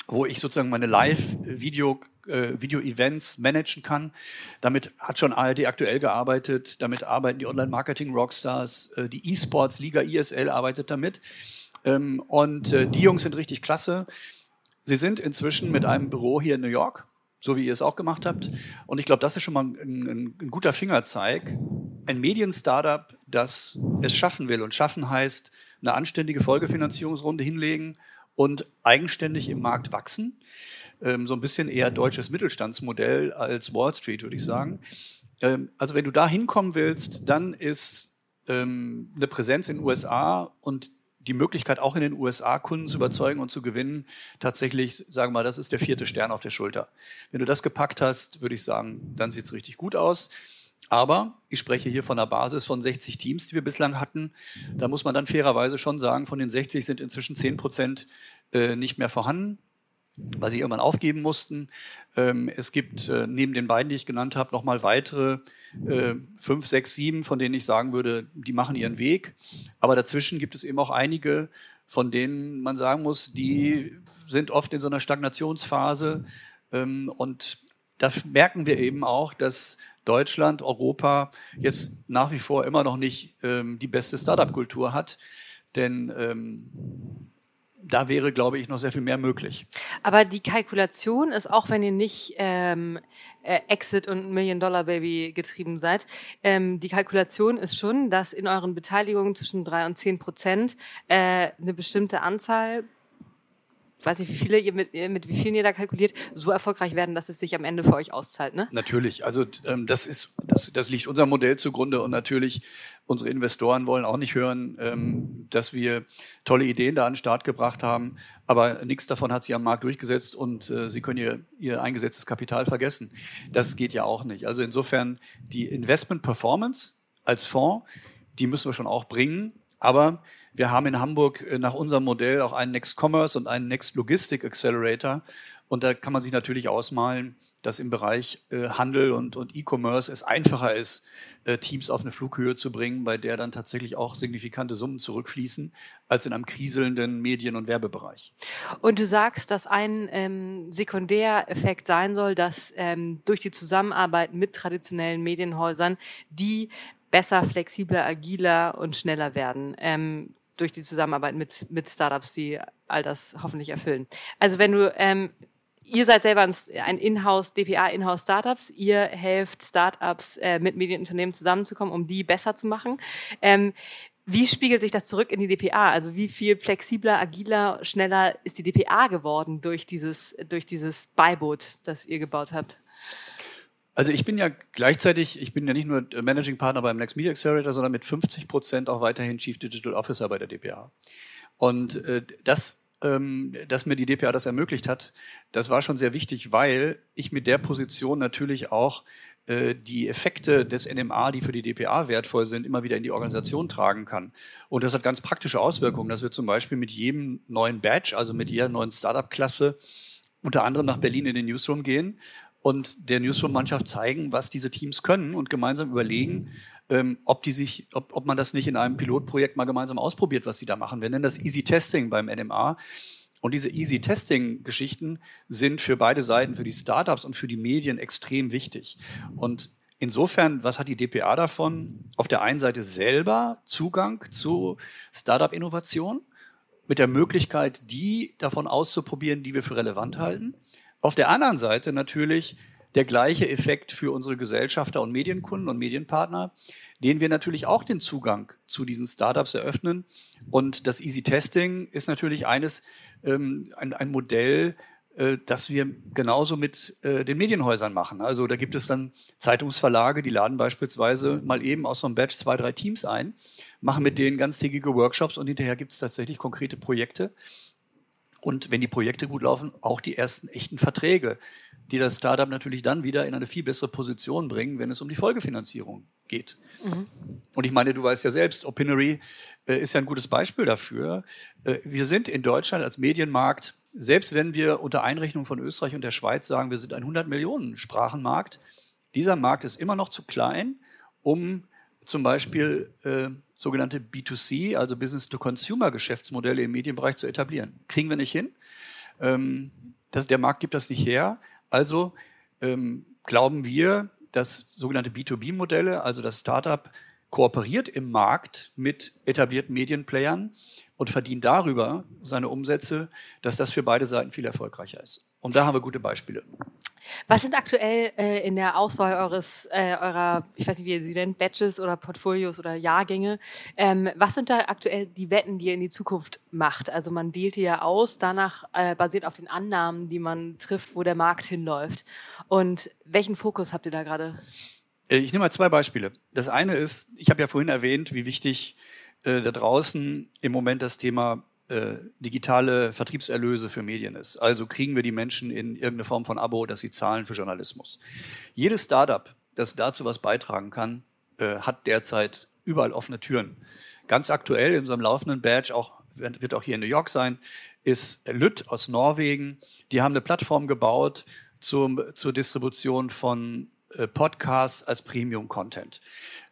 wo ich sozusagen meine Live-Video äh, Video-Events managen kann. Damit hat schon ARD aktuell gearbeitet. Damit arbeiten die Online-Marketing-Rockstars. Äh, die E-Sports-Liga ISL arbeitet damit. Ähm, und äh, die Jungs sind richtig klasse. Sie sind inzwischen mit einem Büro hier in New York, so wie ihr es auch gemacht habt. Und ich glaube, das ist schon mal ein, ein, ein guter Fingerzeig. Ein Medien-Startup, das es schaffen will. Und schaffen heißt, eine anständige Folgefinanzierungsrunde hinlegen und eigenständig im Markt wachsen. Ähm, so ein bisschen eher deutsches Mittelstandsmodell als Wall Street, würde ich sagen. Ähm, also wenn du da hinkommen willst, dann ist ähm, eine Präsenz in den USA und die Möglichkeit, auch in den USA Kunden zu überzeugen und zu gewinnen, tatsächlich, sagen wir mal, das ist der vierte Stern auf der Schulter. Wenn du das gepackt hast, würde ich sagen, dann sieht's richtig gut aus. Aber ich spreche hier von einer Basis von 60 Teams, die wir bislang hatten. Da muss man dann fairerweise schon sagen, von den 60 sind inzwischen 10 Prozent äh, nicht mehr vorhanden, weil sie irgendwann aufgeben mussten. Ähm, es gibt äh, neben den beiden, die ich genannt habe, nochmal weitere äh, fünf, sechs, sieben, von denen ich sagen würde, die machen ihren Weg. Aber dazwischen gibt es eben auch einige, von denen man sagen muss, die sind oft in so einer Stagnationsphase. Ähm, und da merken wir eben auch, dass Deutschland, Europa jetzt nach wie vor immer noch nicht ähm, die beste Startup-Kultur hat. Denn ähm, da wäre, glaube ich, noch sehr viel mehr möglich. Aber die Kalkulation ist, auch wenn ihr nicht ähm, äh, Exit und Million-Dollar-Baby getrieben seid, ähm, die Kalkulation ist schon, dass in euren Beteiligungen zwischen drei und zehn Prozent äh, eine bestimmte Anzahl weiß nicht, wie viele ihr mit, mit wie vielen ihr da kalkuliert, so erfolgreich werden, dass es sich am Ende für euch auszahlt, ne? Natürlich. Also ähm, das ist, das, das liegt unserem Modell zugrunde und natürlich unsere Investoren wollen auch nicht hören, ähm, dass wir tolle Ideen da an den Start gebracht haben, aber nichts davon hat sich am Markt durchgesetzt und äh, sie können ihr, ihr eingesetztes Kapital vergessen. Das geht ja auch nicht. Also insofern die Investment Performance als Fonds, die müssen wir schon auch bringen, aber wir haben in Hamburg äh, nach unserem Modell auch einen Next Commerce und einen Next Logistic Accelerator. Und da kann man sich natürlich ausmalen, dass im Bereich äh, Handel und, und E-Commerce es einfacher ist, äh, Teams auf eine Flughöhe zu bringen, bei der dann tatsächlich auch signifikante Summen zurückfließen, als in einem kriselnden Medien- und Werbebereich. Und du sagst, dass ein ähm, Sekundäreffekt sein soll, dass ähm, durch die Zusammenarbeit mit traditionellen Medienhäusern die besser, flexibler, agiler und schneller werden. Ähm, durch die Zusammenarbeit mit, mit Startups, die all das hoffentlich erfüllen. Also wenn du, ähm, ihr seid selber ein Inhouse, DPA Inhouse Startups, ihr helft Startups äh, mit Medienunternehmen zusammenzukommen, um die besser zu machen. Ähm, wie spiegelt sich das zurück in die DPA? Also wie viel flexibler, agiler, schneller ist die DPA geworden durch dieses, durch dieses Beiboot, das ihr gebaut habt? Also ich bin ja gleichzeitig, ich bin ja nicht nur Managing Partner beim Next Media Accelerator, sondern mit 50 Prozent auch weiterhin Chief Digital Officer bei der DPA. Und äh, das, ähm, dass mir die DPA das ermöglicht hat, das war schon sehr wichtig, weil ich mit der Position natürlich auch äh, die Effekte des NMA, die für die DPA wertvoll sind, immer wieder in die Organisation tragen kann. Und das hat ganz praktische Auswirkungen, dass wir zum Beispiel mit jedem neuen Badge, also mit jeder neuen Startup-Klasse, unter anderem nach Berlin in den Newsroom gehen und der Newsroom-Mannschaft zeigen, was diese Teams können und gemeinsam überlegen, ähm, ob, die sich, ob, ob man das nicht in einem Pilotprojekt mal gemeinsam ausprobiert, was sie da machen. Wir nennen das Easy Testing beim NMA. Und diese Easy Testing-Geschichten sind für beide Seiten, für die Startups und für die Medien extrem wichtig. Und insofern, was hat die DPA davon? Auf der einen Seite selber Zugang zu Startup-Innovation mit der Möglichkeit, die davon auszuprobieren, die wir für relevant halten. Auf der anderen Seite natürlich der gleiche Effekt für unsere Gesellschafter und Medienkunden und Medienpartner, denen wir natürlich auch den Zugang zu diesen Startups eröffnen. Und das Easy Testing ist natürlich eines, ähm, ein, ein Modell, äh, das wir genauso mit äh, den Medienhäusern machen. Also da gibt es dann Zeitungsverlage, die laden beispielsweise mal eben aus so einem Batch zwei, drei Teams ein, machen mit denen ganztägige Workshops und hinterher gibt es tatsächlich konkrete Projekte und wenn die Projekte gut laufen, auch die ersten echten Verträge, die das Startup natürlich dann wieder in eine viel bessere Position bringen, wenn es um die Folgefinanzierung geht. Mhm. Und ich meine, du weißt ja selbst, Opinory äh, ist ja ein gutes Beispiel dafür. Äh, wir sind in Deutschland als Medienmarkt, selbst wenn wir unter Einrechnung von Österreich und der Schweiz sagen, wir sind ein 100 Millionen Sprachenmarkt, dieser Markt ist immer noch zu klein, um zum Beispiel äh, sogenannte B2C, also Business-to-Consumer-Geschäftsmodelle im Medienbereich zu etablieren. Kriegen wir nicht hin. Ähm, das, der Markt gibt das nicht her. Also ähm, glauben wir, dass sogenannte B2B-Modelle, also das Startup kooperiert im Markt mit etablierten Medienplayern und verdient darüber seine Umsätze, dass das für beide Seiten viel erfolgreicher ist. Und da haben wir gute Beispiele. Was sind aktuell äh, in der Auswahl eures, äh, eurer, ich weiß nicht, wie ihr sie nennt, Batches oder Portfolios oder Jahrgänge, ähm, was sind da aktuell die Wetten, die ihr in die Zukunft macht? Also man wählt die ja aus, danach äh, basiert auf den Annahmen, die man trifft, wo der Markt hinläuft. Und welchen Fokus habt ihr da gerade? Äh, ich nehme mal zwei Beispiele. Das eine ist, ich habe ja vorhin erwähnt, wie wichtig äh, da draußen im Moment das Thema äh, digitale Vertriebserlöse für Medien ist. Also kriegen wir die Menschen in irgendeine Form von Abo, dass sie zahlen für Journalismus. Jedes Startup, das dazu was beitragen kann, äh, hat derzeit überall offene Türen. Ganz aktuell in unserem laufenden Badge, auch wird auch hier in New York sein, ist Lütt aus Norwegen. Die haben eine Plattform gebaut zum, zur Distribution von äh, Podcasts als Premium-Content.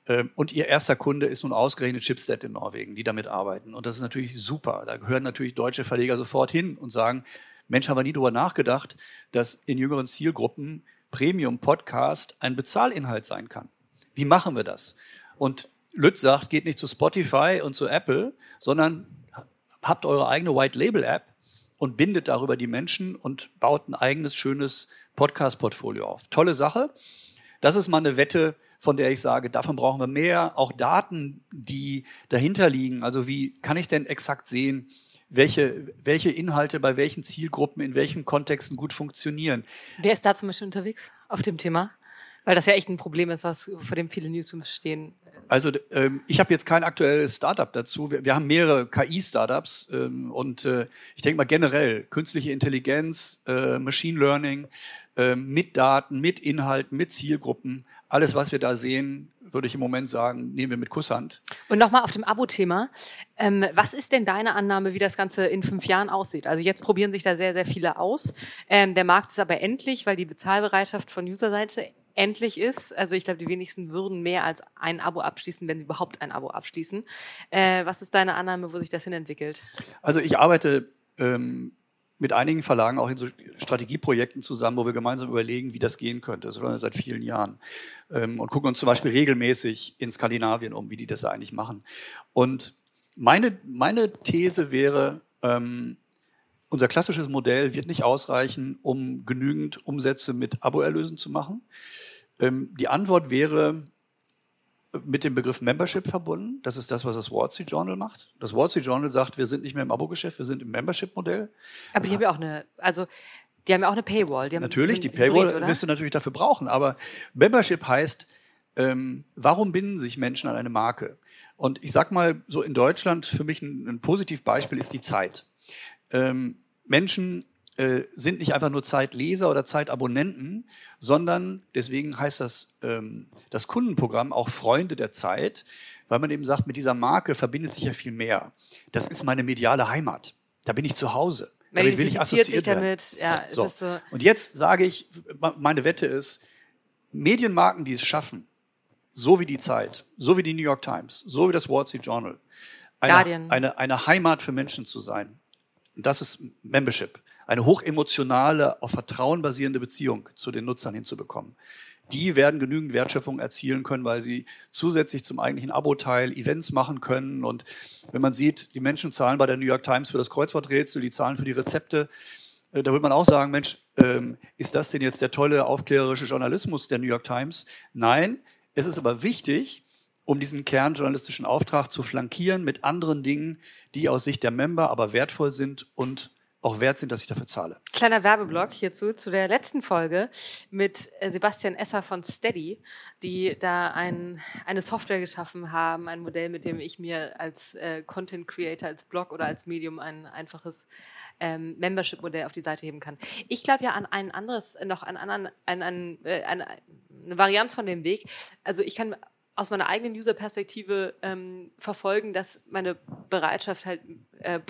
Ähm, und ihr erster Kunde ist nun ausgerechnet Chipstead in Norwegen, die damit arbeiten. Und das ist natürlich super. Da gehören natürlich deutsche Verleger sofort hin und sagen, Mensch, haben wir nie darüber nachgedacht, dass in jüngeren Zielgruppen Premium-Podcast ein Bezahlinhalt sein kann. Wie machen wir das? Und Lütz sagt, geht nicht zu Spotify und zu Apple, sondern habt eure eigene White-Label-App und bindet darüber die Menschen und baut ein eigenes, schönes Podcast-Portfolio auf. Tolle Sache. Das ist mal eine Wette, von der ich sage, davon brauchen wir mehr. Auch Daten, die dahinter liegen. Also wie kann ich denn exakt sehen, welche, welche Inhalte bei welchen Zielgruppen in welchen Kontexten gut funktionieren. Wer ist da zum Beispiel unterwegs auf dem Thema? Weil das ja echt ein Problem ist, was vor dem viele Newsrooms stehen. Also ähm, ich habe jetzt kein aktuelles Startup dazu. Wir, wir haben mehrere KI-Startups ähm, und äh, ich denke mal generell künstliche Intelligenz, äh, Machine Learning äh, mit Daten, mit Inhalten, mit Zielgruppen. Alles, was wir da sehen, würde ich im Moment sagen, nehmen wir mit Kusshand. Und nochmal auf dem Abo-Thema. Ähm, was ist denn deine Annahme, wie das Ganze in fünf Jahren aussieht? Also jetzt probieren sich da sehr, sehr viele aus. Ähm, der Markt ist aber endlich, weil die Bezahlbereitschaft von Userseite endlich ist. Also ich glaube, die wenigsten würden mehr als ein Abo abschließen, wenn sie überhaupt ein Abo abschließen. Äh, was ist deine Annahme, wo sich das hin entwickelt? Also ich arbeite ähm, mit einigen Verlagen auch in so Strategieprojekten zusammen, wo wir gemeinsam überlegen, wie das gehen könnte. Das läuft seit vielen Jahren. Ähm, und gucken uns zum Beispiel regelmäßig in Skandinavien um, wie die das eigentlich machen. Und meine, meine These wäre, ähm, unser klassisches Modell wird nicht ausreichen, um genügend Umsätze mit Abo-Erlösen zu machen. Ähm, die Antwort wäre, mit dem Begriff Membership verbunden. Das ist das, was das Wall Street Journal macht. Das Wall Street Journal sagt, wir sind nicht mehr im Abo-Geschäft, wir sind im Membership-Modell. Aber die haben ja auch eine, also die haben ja auch eine Paywall. natürlich, die Paywall Hybrid, wirst du natürlich dafür brauchen. Aber Membership heißt, ähm, warum binden sich Menschen an eine Marke? Und ich sag mal, so in Deutschland für mich ein, ein Positivbeispiel ist die Zeit. Ähm, Menschen äh, sind nicht einfach nur Zeitleser oder Zeitabonnenten, sondern deswegen heißt das, ähm, das Kundenprogramm auch Freunde der Zeit, weil man eben sagt, mit dieser Marke verbindet sich ja viel mehr. Das ist meine mediale Heimat. Da bin ich zu Hause. Man damit will ich assoziiert damit. Ja, so. so. Und jetzt sage ich, meine Wette ist, Medienmarken, die es schaffen, so wie die Zeit, so wie die New York Times, so wie das Wall Street Journal, eine, eine, eine Heimat für Menschen zu sein. Das ist Membership eine hochemotionale, auf Vertrauen basierende Beziehung zu den Nutzern hinzubekommen. Die werden genügend Wertschöpfung erzielen können, weil sie zusätzlich zum eigentlichen Abo-Teil Events machen können. Und wenn man sieht, die Menschen zahlen bei der New York Times für das Kreuzworträtsel, die zahlen für die Rezepte, äh, da würde man auch sagen, Mensch, ähm, ist das denn jetzt der tolle aufklärerische Journalismus der New York Times? Nein, es ist aber wichtig, um diesen kernjournalistischen Auftrag zu flankieren mit anderen Dingen, die aus Sicht der Member aber wertvoll sind und auch wert sind, dass ich dafür zahle. Kleiner Werbeblock hierzu, zu der letzten Folge mit äh, Sebastian Esser von Steady, die da ein, eine Software geschaffen haben, ein Modell, mit dem ich mir als äh, Content Creator, als Blog oder als Medium ein einfaches ähm, Membership-Modell auf die Seite heben kann. Ich glaube ja an ein anderes, noch an, an, an, an äh, eine, eine Varianz von dem Weg. Also ich kann aus meiner eigenen User-Perspektive ähm, verfolgen, dass meine Bereitschaft halt äh,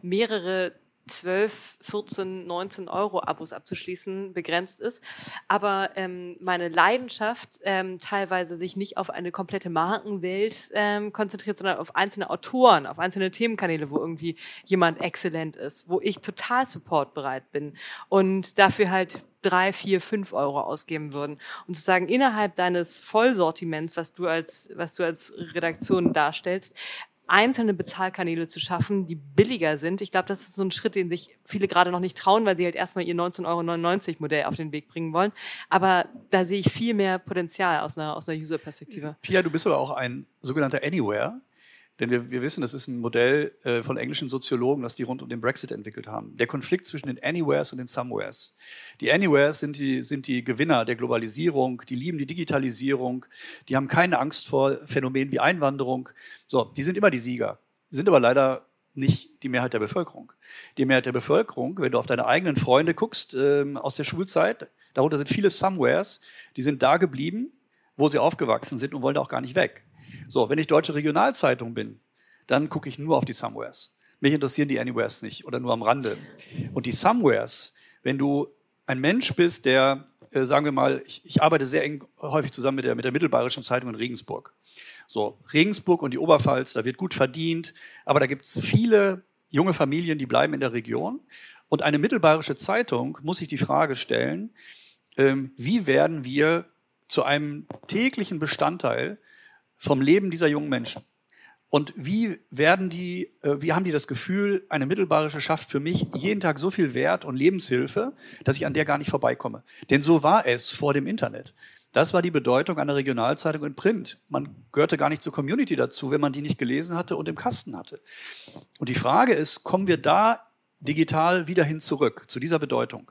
mehrere 12, 14, 19 Euro Abos abzuschließen begrenzt ist. Aber ähm, meine Leidenschaft ähm, teilweise sich nicht auf eine komplette Markenwelt ähm, konzentriert, sondern auf einzelne Autoren, auf einzelne Themenkanäle, wo irgendwie jemand exzellent ist, wo ich total supportbereit bin und dafür halt drei, vier, fünf Euro ausgeben würden. Und zu sagen, innerhalb deines Vollsortiments, was du als, was du als Redaktion darstellst, einzelne Bezahlkanäle zu schaffen, die billiger sind. Ich glaube, das ist so ein Schritt, den sich viele gerade noch nicht trauen, weil sie halt erstmal ihr 19,99 Euro Modell auf den Weg bringen wollen. Aber da sehe ich viel mehr Potenzial aus einer, aus einer User-Perspektive. Pia, du bist aber auch ein sogenannter Anywhere. Denn wir, wir wissen, das ist ein Modell äh, von englischen Soziologen, das die rund um den Brexit entwickelt haben. Der Konflikt zwischen den Anywheres und den Somewheres. Die Anywheres sind die, sind die Gewinner der Globalisierung, die lieben die Digitalisierung, die haben keine Angst vor Phänomenen wie Einwanderung. So, die sind immer die Sieger. Sind aber leider nicht die Mehrheit der Bevölkerung. Die Mehrheit der Bevölkerung, wenn du auf deine eigenen Freunde guckst ähm, aus der Schulzeit, darunter sind viele Somewheres, die sind da geblieben, wo sie aufgewachsen sind und wollen da auch gar nicht weg. So, wenn ich deutsche Regionalzeitung bin, dann gucke ich nur auf die Somewheres. Mich interessieren die Anywheres nicht oder nur am Rande. Und die Somewheres, wenn du ein Mensch bist, der, äh, sagen wir mal, ich, ich, arbeite sehr eng häufig zusammen mit der, mit der Mittelbayerischen Zeitung in Regensburg. So, Regensburg und die Oberpfalz, da wird gut verdient, aber da gibt es viele junge Familien, die bleiben in der Region. Und eine mittelbayerische Zeitung muss sich die Frage stellen, ähm, wie werden wir zu einem täglichen Bestandteil vom Leben dieser jungen Menschen. Und wie werden die, äh, wie haben die das Gefühl, eine Mittelbayerische schafft für mich jeden Tag so viel Wert und Lebenshilfe, dass ich an der gar nicht vorbeikomme? Denn so war es vor dem Internet. Das war die Bedeutung einer Regionalzeitung in Print. Man gehörte gar nicht zur Community dazu, wenn man die nicht gelesen hatte und im Kasten hatte. Und die Frage ist, kommen wir da digital wieder hin zurück zu dieser Bedeutung?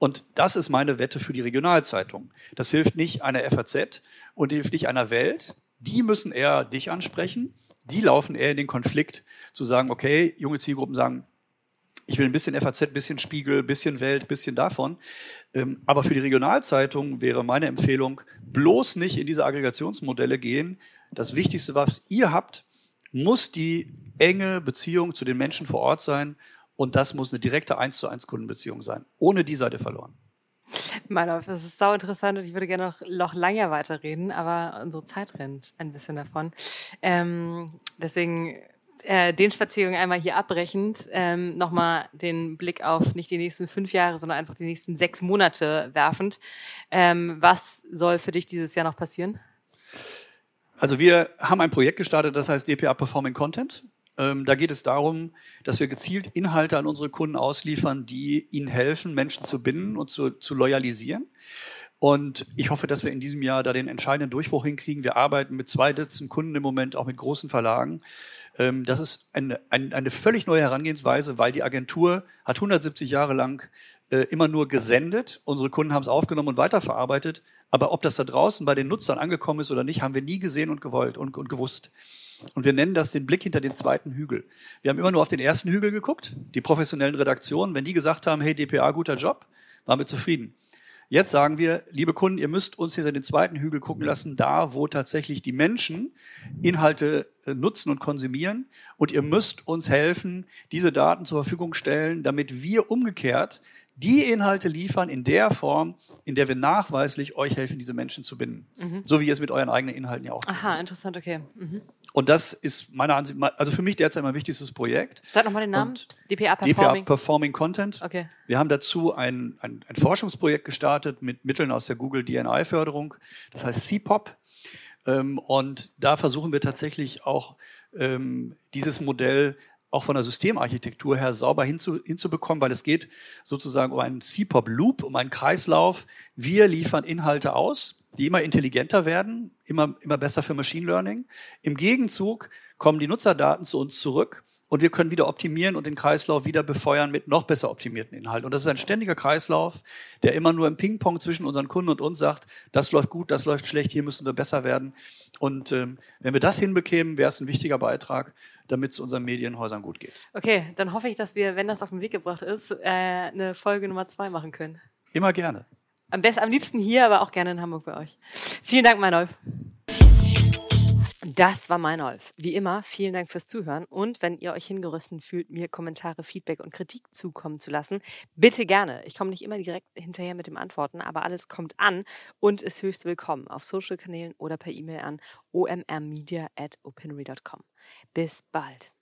Und das ist meine Wette für die Regionalzeitung. Das hilft nicht einer FAZ und hilft nicht einer Welt. Die müssen eher dich ansprechen. Die laufen eher in den Konflikt zu sagen, okay, junge Zielgruppen sagen, ich will ein bisschen FAZ, ein bisschen Spiegel, ein bisschen Welt, ein bisschen davon. Ähm, aber für die Regionalzeitung wäre meine Empfehlung, bloß nicht in diese Aggregationsmodelle gehen. Das Wichtigste, was ihr habt, muss die enge Beziehung zu den Menschen vor Ort sein. Und das muss eine direkte 1 zu 1 Kundenbeziehung sein. Ohne die seid ihr verloren. Meinolf, das ist sau interessant und ich würde gerne noch, noch lange weiterreden, aber unsere Zeit rennt ein bisschen davon. Ähm, deswegen äh, den Spaziergang einmal hier abbrechend, ähm, nochmal den Blick auf nicht die nächsten fünf Jahre, sondern einfach die nächsten sechs Monate werfend. Ähm, was soll für dich dieses Jahr noch passieren? Also wir haben ein Projekt gestartet, das heißt DPA Performing Content. Ähm, da geht es darum, dass wir gezielt Inhalte an unsere Kunden ausliefern, die ihnen helfen, Menschen zu binden und zu, zu loyalisieren. Und ich hoffe, dass wir in diesem Jahr da den entscheidenden Durchbruch hinkriegen. Wir arbeiten mit zwei Dutzend Kunden im Moment, auch mit großen Verlagen. Ähm, das ist eine, eine, eine völlig neue Herangehensweise, weil die Agentur hat 170 Jahre lang äh, immer nur gesendet. Unsere Kunden haben es aufgenommen und weiterverarbeitet. Aber ob das da draußen bei den Nutzern angekommen ist oder nicht, haben wir nie gesehen und gewollt und, und gewusst. Und wir nennen das den Blick hinter den zweiten Hügel. Wir haben immer nur auf den ersten Hügel geguckt, die professionellen Redaktionen. Wenn die gesagt haben, hey, DPA, guter Job, waren wir zufrieden. Jetzt sagen wir, liebe Kunden, ihr müsst uns hinter den zweiten Hügel gucken lassen, da wo tatsächlich die Menschen Inhalte äh, nutzen und konsumieren. Und ihr müsst uns helfen, diese Daten zur Verfügung stellen, damit wir umgekehrt die Inhalte liefern in der Form, in der wir nachweislich euch helfen, diese Menschen zu binden. Mhm. So wie ihr es mit euren eigenen Inhalten ja auch tut. Aha, interessant, okay. Mhm. Und das ist meiner Ansicht, also für mich derzeit mein wichtigstes Projekt. Sag nochmal den Namen. Und DPA Performing. DPA Performing Content. Okay. Wir haben dazu ein, ein, ein Forschungsprojekt gestartet mit Mitteln aus der Google DNI-Förderung. Das heißt CPOP. Ähm, und da versuchen wir tatsächlich auch ähm, dieses Modell auch von der Systemarchitektur her sauber hinzu, hinzubekommen, weil es geht sozusagen um einen CPOP-Loop, um einen Kreislauf. Wir liefern Inhalte aus, die immer intelligenter werden, immer, immer besser für Machine Learning. Im Gegenzug kommen die Nutzerdaten zu uns zurück und wir können wieder optimieren und den Kreislauf wieder befeuern mit noch besser optimierten Inhalten. Und das ist ein ständiger Kreislauf, der immer nur im Ping-Pong zwischen unseren Kunden und uns sagt, das läuft gut, das läuft schlecht, hier müssen wir besser werden. Und ähm, wenn wir das hinbekämen, wäre es ein wichtiger Beitrag, damit es unseren Medienhäusern gut geht. Okay, dann hoffe ich, dass wir, wenn das auf den Weg gebracht ist, äh, eine Folge Nummer zwei machen können. Immer gerne. Am besten, am liebsten hier, aber auch gerne in Hamburg bei euch. Vielen Dank, Meinolf. Das war Meinolf. Wie immer, vielen Dank fürs Zuhören und wenn ihr euch hingerissen fühlt, mir Kommentare, Feedback und Kritik zukommen zu lassen, bitte gerne. Ich komme nicht immer direkt hinterher mit dem Antworten, aber alles kommt an und ist höchst willkommen auf Social-Kanälen oder per E-Mail an omrmedia at Bis bald.